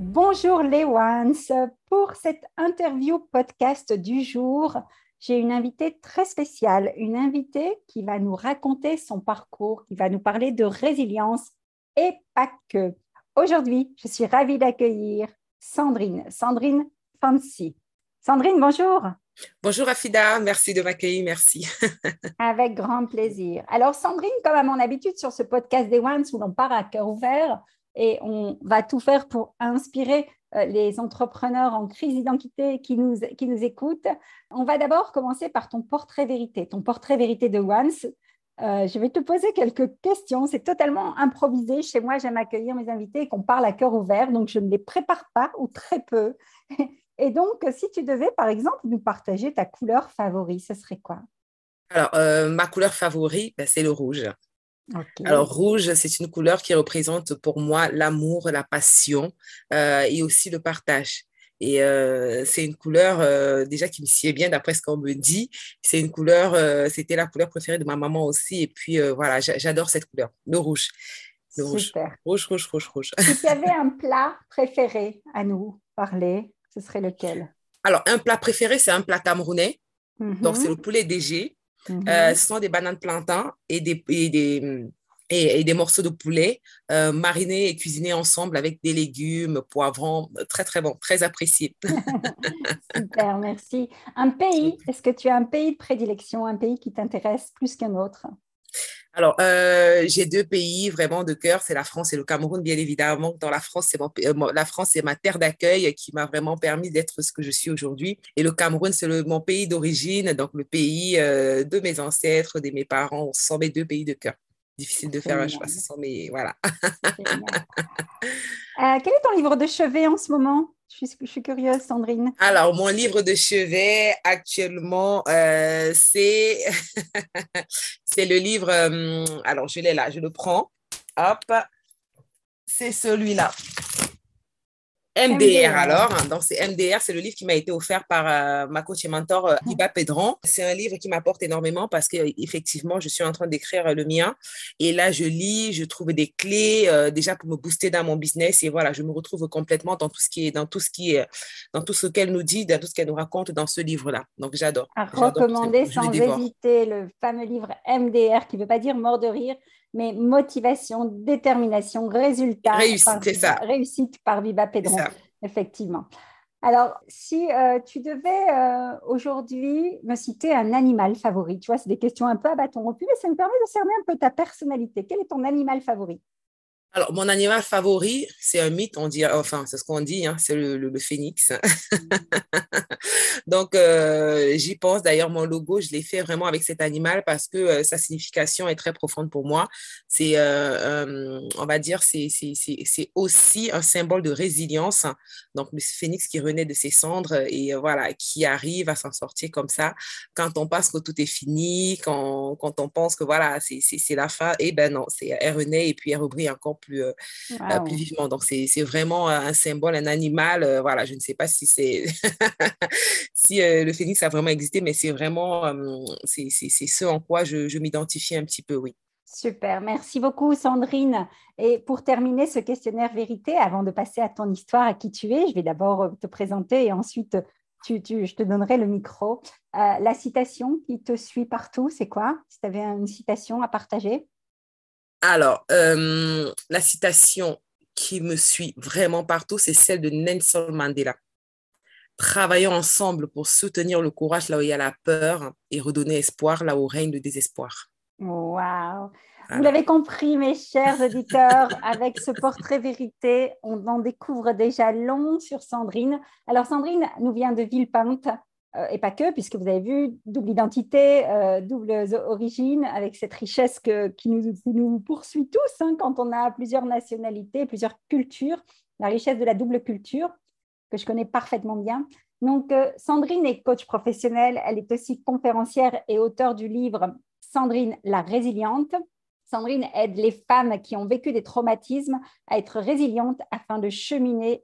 Bonjour les ones. Pour cette interview podcast du jour, j'ai une invitée très spéciale, une invitée qui va nous raconter son parcours, qui va nous parler de résilience et pas que. Aujourd'hui, je suis ravie d'accueillir Sandrine, Sandrine Fancy. Sandrine, bonjour. Bonjour Afida, merci de m'accueillir, merci. Avec grand plaisir. Alors Sandrine, comme à mon habitude sur ce podcast des Ones où l'on part à cœur ouvert, et on va tout faire pour inspirer euh, les entrepreneurs en crise d'identité qui nous, qui nous écoutent. On va d'abord commencer par ton portrait vérité, ton portrait vérité de Once. Euh, je vais te poser quelques questions. C'est totalement improvisé. Chez moi, j'aime accueillir mes invités et qu'on parle à cœur ouvert, donc je ne les prépare pas ou très peu. Et donc, si tu devais, par exemple, nous partager ta couleur favorite, ce serait quoi? Alors, euh, ma couleur favorite, ben, c'est le rouge. Alors, rouge, c'est une couleur qui représente pour moi l'amour, la passion euh, et aussi le partage. Et euh, c'est une couleur euh, déjà qui me sied bien d'après ce qu'on me dit. C'est une couleur, c'était la couleur préférée de ma maman aussi. Et puis voilà, j'adore cette couleur, le rouge. Le rouge. Rouge, rouge, rouge, rouge. Si tu avais un plat préféré à nous parler, ce serait lequel? Alors, un plat préféré, c'est un plat camerounais. Donc, c'est le poulet DG. Euh, mhm. ce sont des bananes plantains et des, et des, et, des morceaux de poulet euh, marinés et cuisinés ensemble avec des légumes, poivrons, très très bon, très apprécié. Super, merci. Un pays, est-ce que tu as un pays de prédilection, un pays qui t'intéresse plus qu'un autre? Alors, euh, j'ai deux pays vraiment de cœur, c'est la France et le Cameroun, bien évidemment. Dans la France, c'est euh, la France, c'est ma terre d'accueil qui m'a vraiment permis d'être ce que je suis aujourd'hui. Et le Cameroun, c'est mon pays d'origine, donc le pays euh, de mes ancêtres, de mes parents. Ce sont mes deux pays de cœur. Difficile de faire un choix, ce sont mes... Voilà. quel est ton livre de chevet en ce moment? Je suis, curieuse, Sandrine. Alors, mon livre de chevet actuellement, euh, c'est le livre. Euh, alors, je l'ai là, je le prends. Hop, c'est celui-là. MDR, alors. Hein. Donc, c'est MDR, c'est le livre qui m'a été offert par euh, ma coach et mentor euh, Iba Pedron. C'est un livre qui m'apporte énormément parce qu'effectivement, je suis en train d'écrire le mien. Et là, je lis, je trouve des clés euh, déjà pour me booster dans mon business. Et voilà, je me retrouve complètement dans tout ce qui est, dans tout ce qui est, dans tout ce qu'elle nous dit, dans tout ce qu'elle nous raconte dans ce livre-là. Donc, j'adore. À recommander sans hésiter le fameux livre MDR qui ne veut pas dire mort de rire, mais motivation, détermination, résultat. Réussite, c'est ça. Réussite par Viva Pedro, effectivement. Alors, si euh, tu devais euh, aujourd'hui me citer un animal favori, tu vois, c'est des questions un peu à bâton rompu, mais ça me permet de cerner un peu ta personnalité. Quel est ton animal favori? Alors, mon animal favori, c'est un mythe, on dit, enfin, c'est ce qu'on dit, hein, c'est le, phénix. Donc, euh, j'y pense. D'ailleurs, mon logo, je l'ai fait vraiment avec cet animal parce que euh, sa signification est très profonde pour moi. C'est, euh, on va dire, c'est aussi un symbole de résilience. Donc, le phénix qui renaît de ses cendres et voilà, qui arrive à s'en sortir comme ça. Quand on pense que tout est fini, quand, quand on pense que voilà, c'est la fin, et eh ben non, c'est elle renaît et puis elle encore plus, euh, euh, plus vivement. Donc, c'est vraiment un symbole, un animal. Euh, voilà, je ne sais pas si c'est si le phénix a vraiment existé, mais c'est vraiment c'est ce en quoi je, je m'identifie un petit peu, oui. Super, merci beaucoup Sandrine. Et pour terminer ce questionnaire vérité, avant de passer à ton histoire, à qui tu es, je vais d'abord te présenter et ensuite tu, tu, je te donnerai le micro. la citation qui te suit partout, c'est quoi? Si tu avais une citation à partager? Alors, euh, la citation qui me suit vraiment partout, c'est celle de Nelson Mandela. travaillons ensemble pour soutenir le courage là où il y a la peur et redonner espoir là où règne le désespoir. Wow. Vous l'avez compris, mes chers auditeurs, avec ce portrait vérité, on en découvre déjà long sur Sandrine. Alors, Sandrine nous vient de Villepinte, et pas que, puisque vous avez vu, double identité, euh, double origine, avec cette richesse qui, nous, poursuit tous hein, quand on a plusieurs nationalités, plusieurs cultures, la richesse de la double culture, que je connais parfaitement bien. Donc, euh, Sandrine est coach professionnelle, elle est aussi conférencière et auteure du livre Sandrine la résiliente. Sandrine aide les femmes qui ont vécu des traumatismes à être résilientes afin de cheminer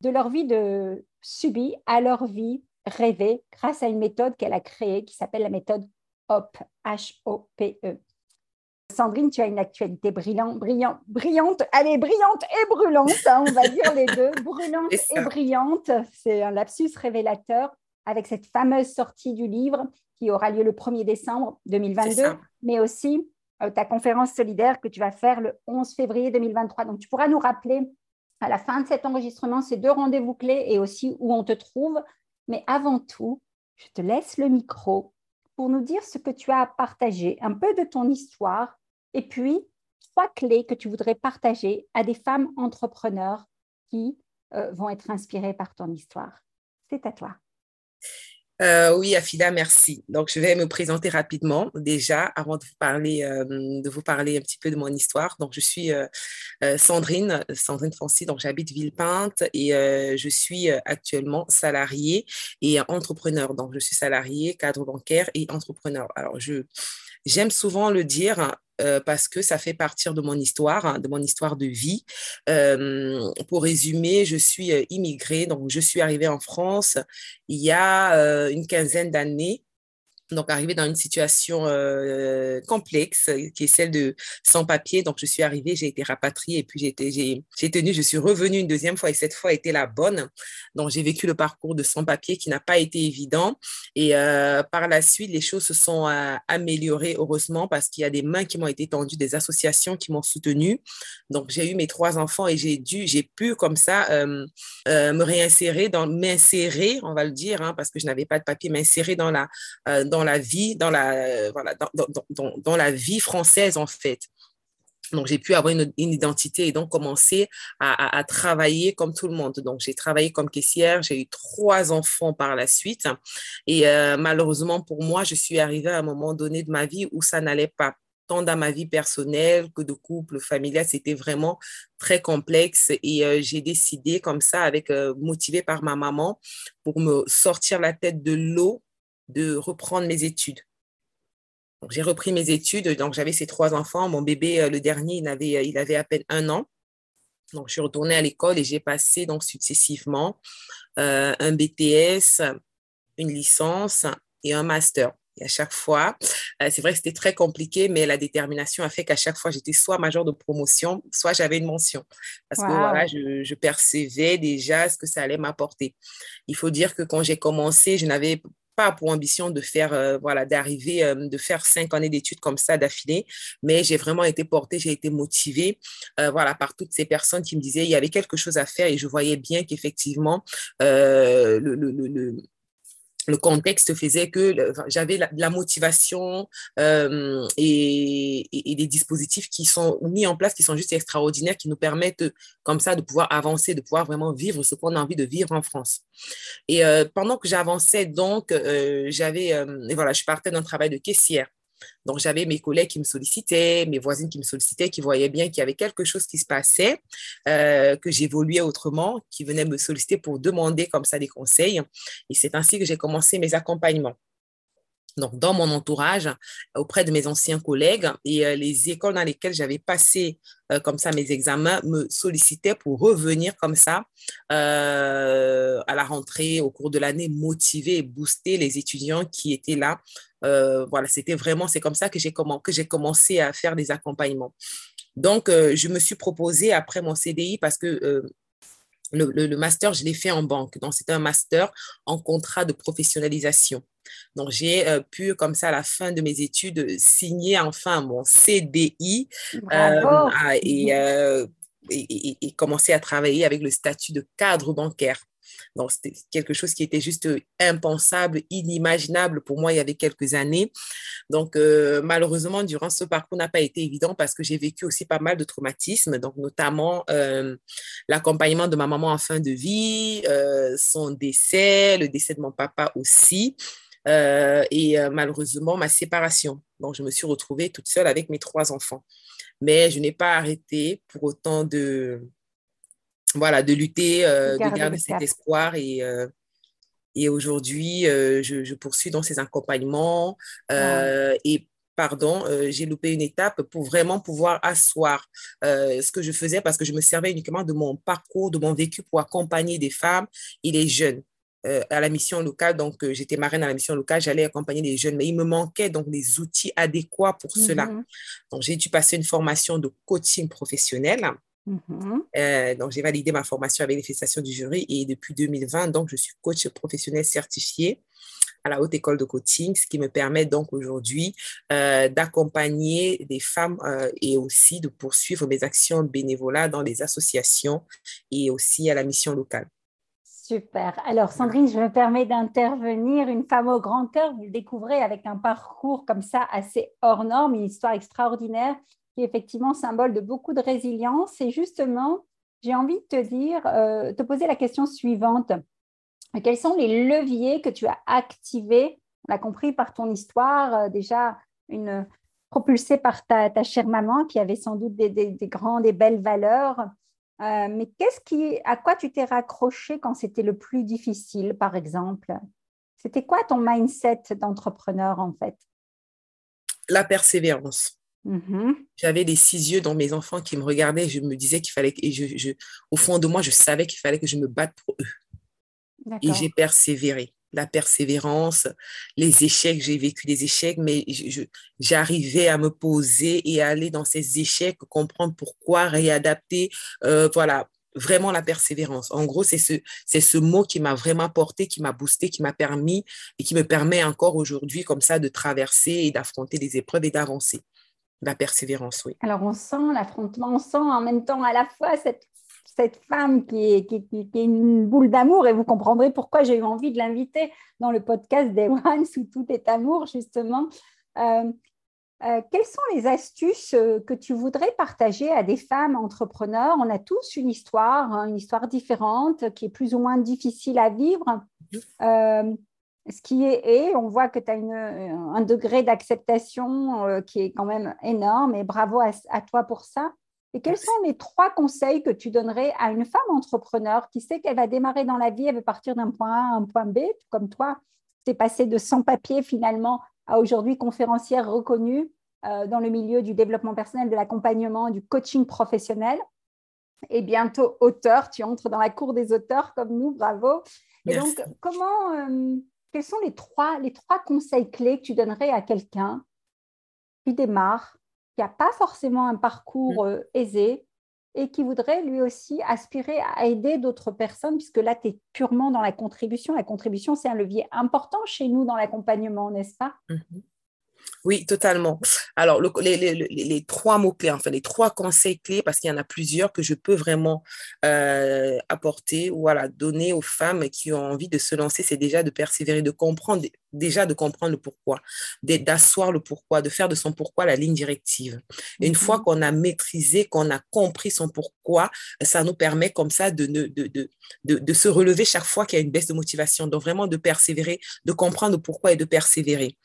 de leur vie de subie à leur vie rêvée grâce à une méthode qu'elle a créée qui s'appelle la méthode HOPE. H-O-P-E. Sandrine, tu as une actualité brillante, brillante, brillante, elle est brillante et brûlante, hein, on va dire les deux, brûlante et brillante. C'est un lapsus révélateur avec cette fameuse sortie du livre qui aura lieu le 1er décembre 2022, mais aussi euh, ta conférence solidaire que tu vas faire le 11 février 2023. Donc, tu pourras nous rappeler à la fin de cet enregistrement ces deux rendez-vous clés et aussi où on te trouve. Mais avant tout, je te laisse le micro pour nous dire ce que tu as à partager, un peu de ton histoire et puis trois clés que tu voudrais partager à des femmes entrepreneurs qui euh, vont être inspirées par ton histoire. C'est à toi. Euh, oui, Afida, merci. Donc, je vais me présenter rapidement déjà avant de vous parler, euh, un petit peu de mon histoire. Donc, je suis euh, Sandrine, Sandrine Foncy. Donc, j'habite Villepinte et je suis actuellement salariée et entrepreneur. Donc, je suis salariée, cadre bancaire et entrepreneur. Alors, je j'aime souvent le dire euh, parce que ça fait partir de mon histoire, de mon histoire de vie. Euh, pour résumer, je suis euh, immigrée, donc je suis arrivée en France il y a une quinzaine d'années donc arrivée dans une situation euh, complexe qui est celle de sans papier. Donc je suis arrivée, j'ai été rapatriée et puis j'ai j'ai tenu, je suis revenue une deuxième fois et cette fois était la bonne. Donc j'ai vécu le parcours de sans papier qui n'a pas été évident et euh, par la suite les choses se sont euh, améliorées heureusement parce qu'il y a des mains qui m'ont été tendues, des associations qui m'ont soutenue. Donc j'ai eu mes trois enfants et j'ai dû, j'ai pu comme ça me réinsérer m'insérer, on va le dire, hein, parce que je n'avais pas de papier, m'insérer dans la la vie, dans la, voilà, dans, dans, dans, la vie française, en fait. Donc, j'ai pu avoir une, identité et donc commencer à, à, travailler comme tout le monde. Donc, j'ai travaillé comme caissière, j'ai eu trois enfants par la suite. Et euh, malheureusement, pour moi, je suis arrivée à un moment donné de ma vie où ça n'allait pas tant dans ma vie personnelle que de couple, familial, c'était vraiment très complexe et euh, j'ai décidé comme ça, avec euh, motivée par ma maman, pour me sortir la tête de l'eau de reprendre mes études. J'ai repris mes études, donc j'avais ces trois enfants. Mon bébé, euh, le dernier, il avait, euh, il avait à peine un an. Donc, je suis retournée à l'école et j'ai passé donc successivement euh, un BTS, une licence et un master. Et à chaque fois, c'est vrai que c'était très compliqué, mais la détermination a fait qu'à chaque fois, j'étais soit major de promotion, soit j'avais une mention. Parce que voilà, je, je, percevais déjà ce que ça allait m'apporter. Il faut dire que quand j'ai commencé, je n'avais pas pour ambition de faire, euh, voilà, d'arriver, euh, de faire cinq années d'études comme ça d'affilée, mais j'ai vraiment été portée, j'ai été motivée, euh, voilà, par toutes ces personnes qui me disaient il y avait quelque chose à faire et je voyais bien qu'effectivement, le, contexte faisait que j'avais la, motivation euh, et, des dispositifs qui sont mis en place, qui sont juste extraordinaires, qui nous permettent comme ça de pouvoir avancer, de pouvoir vraiment vivre ce qu'on a envie de vivre en France. Et euh, pendant que j'avançais, donc, euh, j'avais, voilà, je partais d'un travail de caissière. Donc, j'avais mes collègues qui me sollicitaient, mes voisines qui me sollicitaient, qui voyaient bien qu'il y avait quelque chose qui se passait, euh, que j'évoluais autrement, qui venaient me solliciter pour demander comme ça des conseils. Et c'est ainsi que j'ai commencé mes accompagnements donc dans mon entourage, auprès de mes anciens collègues et euh, les écoles dans lesquelles j'avais passé euh, comme ça mes examens me sollicitaient pour revenir comme ça euh, à la rentrée au cours de l'année, motiver et booster les étudiants qui étaient là. voilà, c'était vraiment, c'est comme ça que j'ai commencé à faire des accompagnements. Donc, je me suis proposée après mon CDI parce que le, le, master, je l'ai fait en banque. Donc, c'était un master en contrat de professionnalisation. Donc, j'ai euh, pu, comme ça, à la fin de mes études, signer enfin mon CDI euh, et, euh, et, et, commencer à travailler avec le statut de cadre bancaire. Donc, c'était quelque chose qui était juste impensable, inimaginable pour moi il y avait quelques années. Donc, euh, malheureusement, durant ce parcours n'a pas été évident parce que j'ai vécu aussi pas mal de traumatismes, donc notamment euh, l'accompagnement de ma maman en fin de vie, euh, son décès, le décès de mon papa aussi. et malheureusement ma séparation. Donc, je me suis retrouvée toute seule avec mes trois enfants. Mais je n'ai pas arrêté pour autant de, voilà, de lutter, euh, de garder cet espoir. Et, euh, et aujourd'hui, euh, je, poursuis dans ces accompagnements. Et pardon, j'ai loupé une étape pour vraiment pouvoir asseoir ce que je faisais parce que je me servais uniquement de mon parcours, de mon vécu pour accompagner des femmes et les jeunes. à la mission locale, donc j'étais marraine à la mission locale, j'allais accompagner les jeunes, mais il me manquait donc des outils adéquats pour cela. Mm-hmm. Donc j'ai dû passer une formation de coaching professionnel Mm-hmm. Euh, donc, j'ai validé ma formation avec les du jury et depuis 2020, donc, je suis coach professionnel certifié à la Haute École de Coaching, ce qui me permet donc aujourd'hui euh, d'accompagner des femmes euh, et aussi de poursuivre mes actions bénévolat dans les associations et aussi à la mission locale. Super. Alors, Sandrine, je me permets d'intervenir. Une femme au grand cœur, vous le découvrez avec un parcours comme ça assez hors norme, une histoire extraordinaire qui est effectivement symbole de beaucoup de résilience. Et justement, j'ai envie de te dire, euh, te poser la question suivante. Quels sont les leviers que tu as activés On l'a compris par ton histoire, euh, déjà une propulsée par ta, chère maman qui avait sans doute des, des, grandes et belles valeurs. Euh, mais qu'est-ce qui, à quoi tu t'es raccroché quand c'était le plus difficile, par exemple? C'était quoi ton mindset d'entrepreneur en fait? La persévérance. Mm-hmm. J'avais des six yeux dans mes enfants qui me regardaient. Je me disais qu'il fallait, et je, au fond de moi, je savais qu'il fallait que je me batte pour eux. Et j'ai persévéré. La persévérance, les échecs, j'ai vécu des échecs, mais j'arrivais à me poser et à aller dans ces échecs, comprendre pourquoi, réadapter. Euh, voilà, vraiment la persévérance. En gros, c'est ce, c'est ce mot qui m'a vraiment porté, qui m'a boosté, qui m'a permis et qui me permet encore aujourd'hui comme ça de traverser et d'affronter des épreuves et d'avancer la persévérance, oui. Alors, on sent l'affrontement, on sent en même temps à la fois cette, cette femme qui est, qui, est une boule d'amour, et vous comprendrez pourquoi j'ai eu envie de l'inviter dans le podcast des One, où tout est amour, justement. Euh, euh, quelles sont les astuces euh, que tu voudrais partager à des femmes entrepreneurs? On a tous une histoire, hein, une histoire différente qui est plus ou moins difficile à vivre. Ce qui est on voit que tu as un degré d'acceptation euh, qui est quand même énorme et bravo à, toi pour ça. Et quels sont les trois conseils que tu donnerais à une femme entrepreneur qui sait qu'elle va démarrer dans la vie, elle veut partir d'un point A à un point B, comme toi, tu es passé de sans-papier finalement à aujourd'hui conférencière reconnue euh, dans le milieu du développement personnel, de l'accompagnement, du coaching professionnel et bientôt auteur, tu entres dans la cour des auteurs comme nous, bravo. Et donc, comment, euh, quels sont les trois, les trois conseils clés que tu donnerais à quelqu'un qui démarre, qui n'a pas forcément un parcours mm. euh, aisé et qui voudrait lui aussi aspirer à aider d'autres personnes, puisque là, tu es purement dans la contribution. La contribution, c'est un levier important chez nous dans l'accompagnement, n'est-ce pas? Mm-hmm. Oui, totalement. Alors, les, trois mots-clés, enfin, les trois conseils clés, parce qu'il y en a plusieurs que je peux vraiment euh, apporter, voilà, donner aux femmes qui ont envie de se lancer, c'est déjà de persévérer, de comprendre, déjà de comprendre le pourquoi, d'asseoir le pourquoi, de faire de son pourquoi la ligne directive. Et une fois mhm. qu'on a maîtrisé, qu'on a compris son pourquoi, ça nous permet comme ça de, de, de, de, de se relever chaque fois qu'il y a une baisse de motivation. Donc, vraiment de persévérer, de comprendre le pourquoi et de persévérer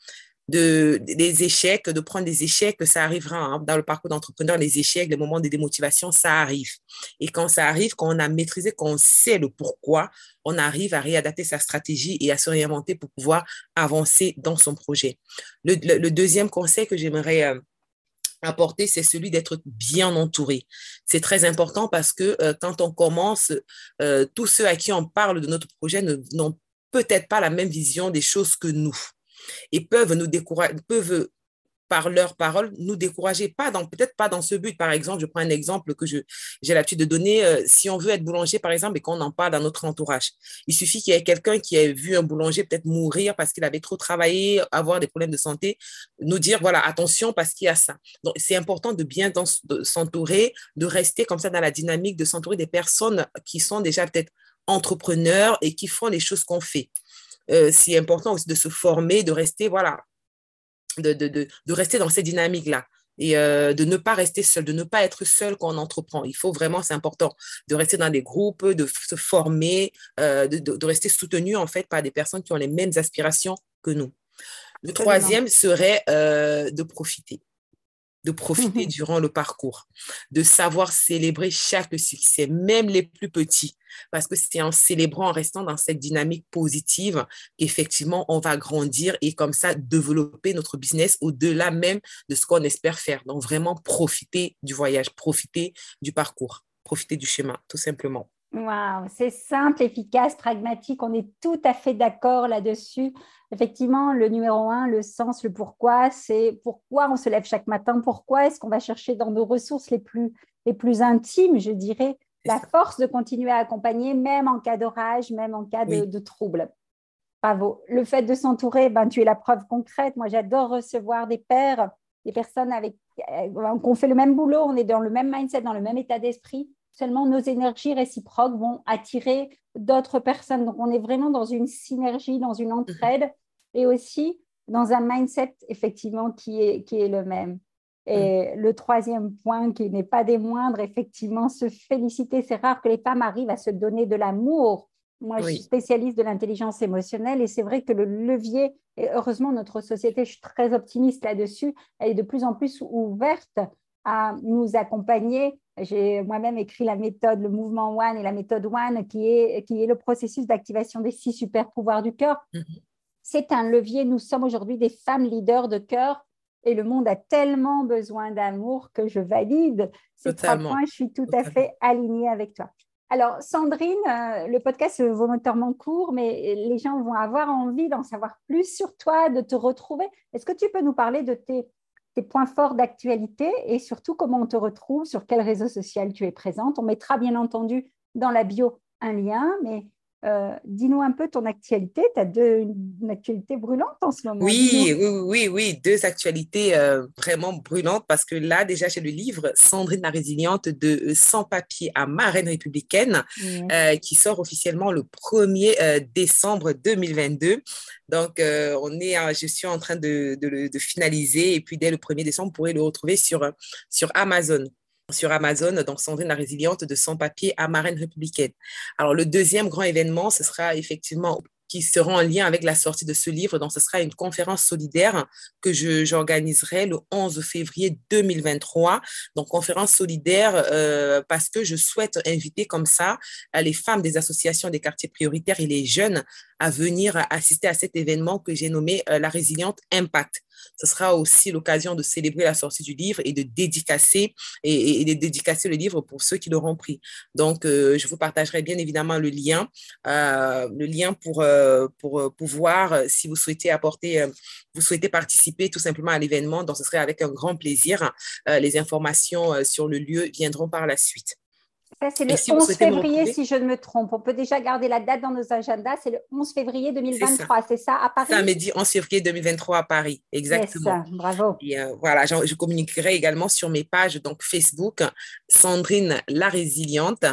de, des échecs, de prendre des échecs, ça arrivera hein. dans le parcours d'entrepreneur, les échecs, les moments de démotivation, ça arrive. Et quand ça arrive, quand on a maîtrisé, quand on sait le pourquoi, on arrive à réadapter sa stratégie et à se réinventer pour pouvoir avancer dans son projet. Le, deuxième conseil que j'aimerais euh, apporter, c'est celui d'être bien entouré. C'est très important parce que euh, quand on commence, euh, tous ceux à qui on parle de notre projet n'ont peut-être pas la même vision des choses que nous et peuvent nous peuvent par leurs paroles nous décourager, pas dans peut-être pas dans ce but. Par exemple, je prends un exemple que j'ai l'habitude de donner. Euh, si on veut être boulanger, par exemple, et qu'on en parle dans notre entourage, il suffit qu'il y ait quelqu'un qui ait vu un boulanger peut-être mourir parce qu'il avait trop travaillé, avoir des problèmes de santé, nous dire voilà attention parce qu'il y a ça. Donc c'est important de bien s'entourer, de rester comme ça dans la dynamique, de s'entourer des personnes qui sont déjà peut-être entrepreneurs et qui font les choses qu'on fait. Euh, c'est important aussi de se former, de rester, voilà, de, de, de, de rester dans ces dynamiques-là et euh, de ne pas rester seul, de ne pas être seul quand on entreprend. Il faut vraiment, c'est important, de rester dans des groupes, de se former, euh, de, de, rester soutenu en fait par des personnes qui ont les mêmes aspirations que nous. Le troisième serait euh, de profiter de profiter durant le parcours, de savoir célébrer chaque succès, même les plus petits, parce que c'est en célébrant, en restant dans cette dynamique positive qu'effectivement, on va grandir et comme ça, développer notre business au-delà même de ce qu'on espère faire. Donc, vraiment profiter du voyage, profiter du parcours, profiter du chemin, tout simplement. Wow, c'est simple, efficace, pragmatique. On est tout à fait d'accord là-dessus. Effectivement, le numéro un, le sens, le pourquoi, c'est pourquoi on se lève chaque matin, pourquoi est-ce qu'on va chercher dans nos ressources les plus, les plus intimes, je dirais, la force de continuer à accompagner, même en cas d'orage, même en cas de, de trouble. Bravo. Le fait de s'entourer, ben, tu es la preuve concrète. Moi, j'adore recevoir des pères, des personnes avec euh, qu'on fait le même boulot, on est dans le même mindset, dans le même état d'esprit seulement nos énergies réciproques vont attirer d'autres personnes. Donc, on est vraiment dans une synergie, dans une entraide et aussi dans un mindset, effectivement, qui est, qui est le même. Et le troisième point, qui n'est pas des moindres, effectivement, se féliciter. C'est rare que les femmes arrivent à se donner de l'amour. Moi, je suis spécialiste de l'intelligence émotionnelle et c'est vrai que le levier, et heureusement, notre société, je suis très optimiste là-dessus, elle est de plus en plus ouverte à nous accompagner. J'ai moi-même écrit la méthode, le mouvement One et la méthode One, qui est, qui est le processus d'activation des six super pouvoirs du cœur. Mm-hmm. C'est un levier. Nous sommes aujourd'hui des femmes leaders de cœur et le monde a tellement besoin d'amour que je valide ces trois points. Je suis tout à fait alignée avec toi. Alors, Sandrine, euh, le podcast est volontairement court, mais les gens vont avoir envie d'en savoir plus sur toi, de te retrouver. Est-ce que tu peux nous parler de tes tes points forts d'actualité et surtout comment on te retrouve, sur quel réseau social tu es présente. On mettra bien entendu dans la bio un lien, mais euh, dis-nous un peu ton actualité. Tu as deux, une actualité brûlante en ce moment. Oui, oui, oui, oui, deux actualités euh, vraiment brûlantes parce que là, déjà, j'ai le livre Sandrine la résiliente de Sans papier à Marraine républicaine euh, qui sort officiellement le 1er décembre 2022. Donc, on est, je suis en train de, de, de, finaliser et puis dès le 1er décembre, vous pourrez le retrouver sur, sur Amazon sur Amazon, donc Sandrine la résiliente de son papier à Marraine républicaine. Alors, le deuxième grand événement, ce sera effectivement qui sera en lien avec la sortie de ce livre. Donc, ce sera une conférence solidaire que j'organiserai le 11 février 2023. Donc, conférence solidaire euh, parce que je souhaite inviter comme ça les femmes des associations des quartiers prioritaires et les jeunes à venir assister à cet événement que j'ai nommé euh, la résiliente Impact. Ce sera aussi l'occasion de célébrer la sortie du livre et de dédicacer et, de dédicacer le livre pour ceux qui l'auront pris. Donc, euh, je vous partagerai bien évidemment le lien, euh, le lien pour, pour pouvoir, si vous souhaitez apporter, vous souhaitez participer tout simplement à l'événement, donc ce serait avec un grand plaisir. les informations sur le lieu viendront par la suite c'est le 11 février, si je ne me trompe. On peut déjà garder la date dans nos agendas. C'est le 11 février 2023, c'est ça. à Paris Samedi 11 février 2023 à Paris, exactement. bravo. Et euh, voilà, je, communiquerai également sur mes pages, donc Facebook, Sandrine la Résiliente,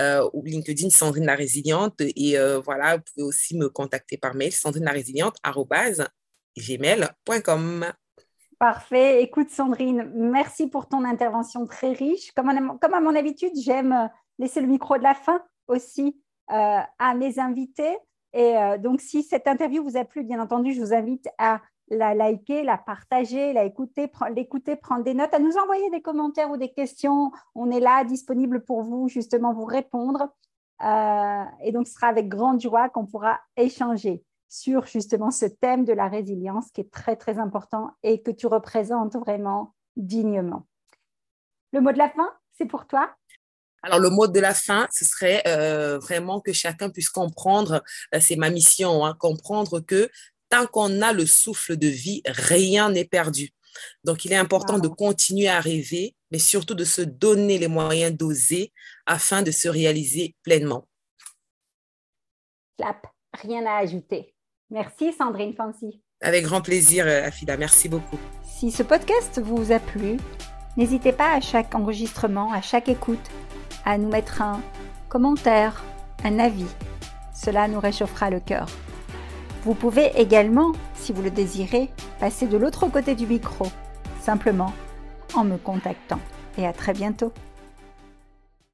euh, ou LinkedIn Sandrine la Résiliente. Et euh, voilà, vous pouvez aussi me contacter par mail, sandrine la résiliente, gmail.com. Parfait. Écoute, Sandrine, merci pour ton intervention très riche. Comme, à mon habitude, j'aime euh, laisser le micro de la fin aussi euh, à mes invités. Et euh, donc, si cette interview vous a plu, bien entendu, je vous invite à la liker, la partager, l'écouter, prendre des notes, à nous envoyer des commentaires ou des questions. On est là, disponible pour vous, justement, vous répondre. et donc, ce sera avec grande joie qu'on pourra échanger sur justement ce thème de la résilience qui est très, très important et que tu représentes vraiment dignement. Le mot de la fin, c'est pour toi? Alors, le mot de la fin, ce serait euh, vraiment que chacun puisse comprendre, euh, c'est ma mission, hein, comprendre que tant qu'on a le souffle de vie, rien n'est perdu. Donc, il est important de continuer à rêver, mais surtout de se donner les moyens d'oser afin de se réaliser pleinement. Clap, rien à ajouter. Merci Sandrine Fancy. Avec grand plaisir, euh, Afida. Merci beaucoup. Si ce podcast vous a plu, n'hésitez pas à chaque enregistrement, à chaque écoute, à nous mettre un commentaire, un avis. Cela nous réchauffera le cœur. Vous pouvez également, si vous le désirez, passer de l'autre côté du micro, simplement en me contactant. Et à très bientôt.